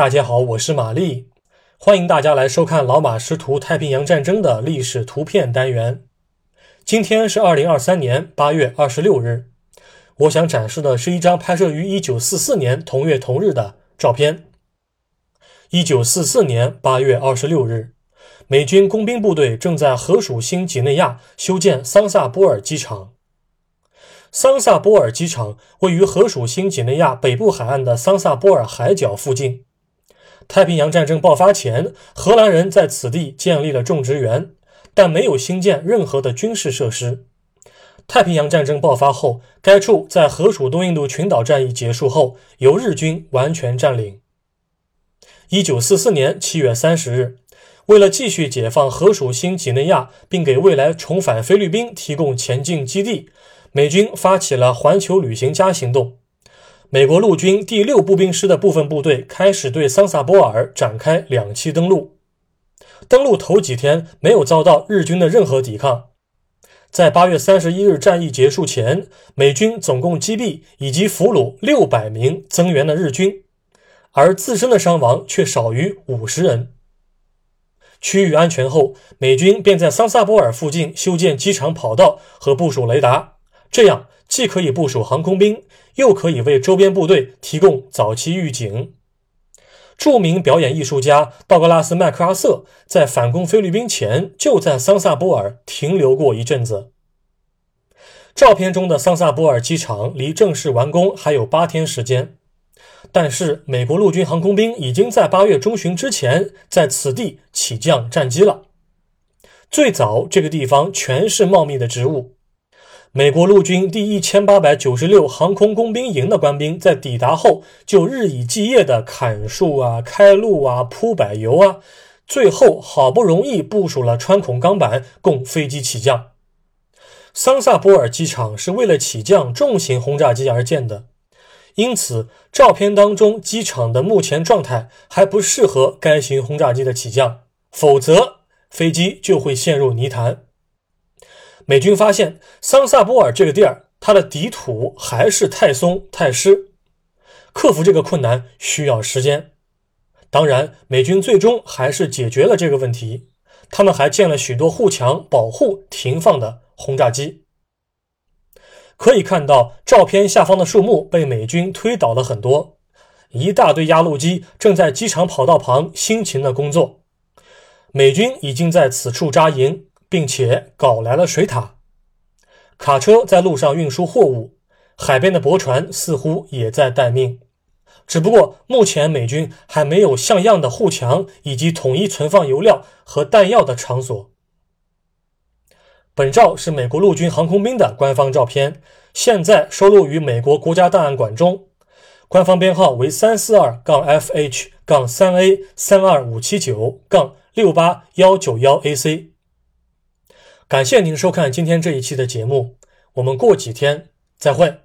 大家好，我是玛丽，欢迎大家来收看老马识图太平洋战争的历史图片单元。今天是二零二三年八月二十六日，我想展示的是一张拍摄于一九四四年同月同日的照片。一九四四年八月二十六日，美军工兵部队正在荷属新几内亚修建桑萨波尔机场。桑萨波尔机场位于荷属新几内亚北部海岸的桑萨波尔海角附近。太平洋战争爆发前，荷兰人在此地建立了种植园，但没有兴建任何的军事设施。太平洋战争爆发后，该处在荷属东印度群岛战役结束后由日军完全占领。一九四四年七月三十日，为了继续解放荷属新几内亚，并给未来重返菲律宾提供前进基地。美军发起了环球旅行家行动，美国陆军第六步兵师的部分部队开始对桑萨波尔展开两栖登陆。登陆头几天没有遭到日军的任何抵抗。在八月三十一日战役结束前，美军总共击毙以及俘虏六百名增援的日军，而自身的伤亡却少于五十人。区域安全后，美军便在桑萨波尔附近修建机场跑道和部署雷达。这样既可以部署航空兵，又可以为周边部队提供早期预警。著名表演艺术家道格拉斯·麦克阿瑟在反攻菲律宾前，就在桑萨波尔停留过一阵子。照片中的桑萨波尔机场离正式完工还有八天时间，但是美国陆军航空兵已经在八月中旬之前在此地起降战机了。最早，这个地方全是茂密的植物。美国陆军第一千八百九十六航空工兵营的官兵在抵达后，就日以继夜地砍树啊、开路啊、铺柏油啊，最后好不容易部署了穿孔钢板，供飞机起降。桑萨波尔机场是为了起降重型轰炸机而建的，因此照片当中机场的目前状态还不适合该型轰炸机的起降，否则飞机就会陷入泥潭。美军发现桑萨波尔这个地儿，它的底土还是太松太湿，克服这个困难需要时间。当然，美军最终还是解决了这个问题，他们还建了许多护墙保护停放的轰炸机。可以看到，照片下方的树木被美军推倒了很多，一大堆压路机正在机场跑道旁辛勤的工作。美军已经在此处扎营。并且搞来了水塔，卡车在路上运输货物，海边的驳船似乎也在待命。只不过目前美军还没有像样的护墙以及统一存放油料和弹药的场所。本照是美国陆军航空兵的官方照片，现在收录于美国国家档案馆中，官方编号为三四二杠 FH 杠三 A 三二五七九杠六八幺九幺 AC。感谢您收看今天这一期的节目，我们过几天再会。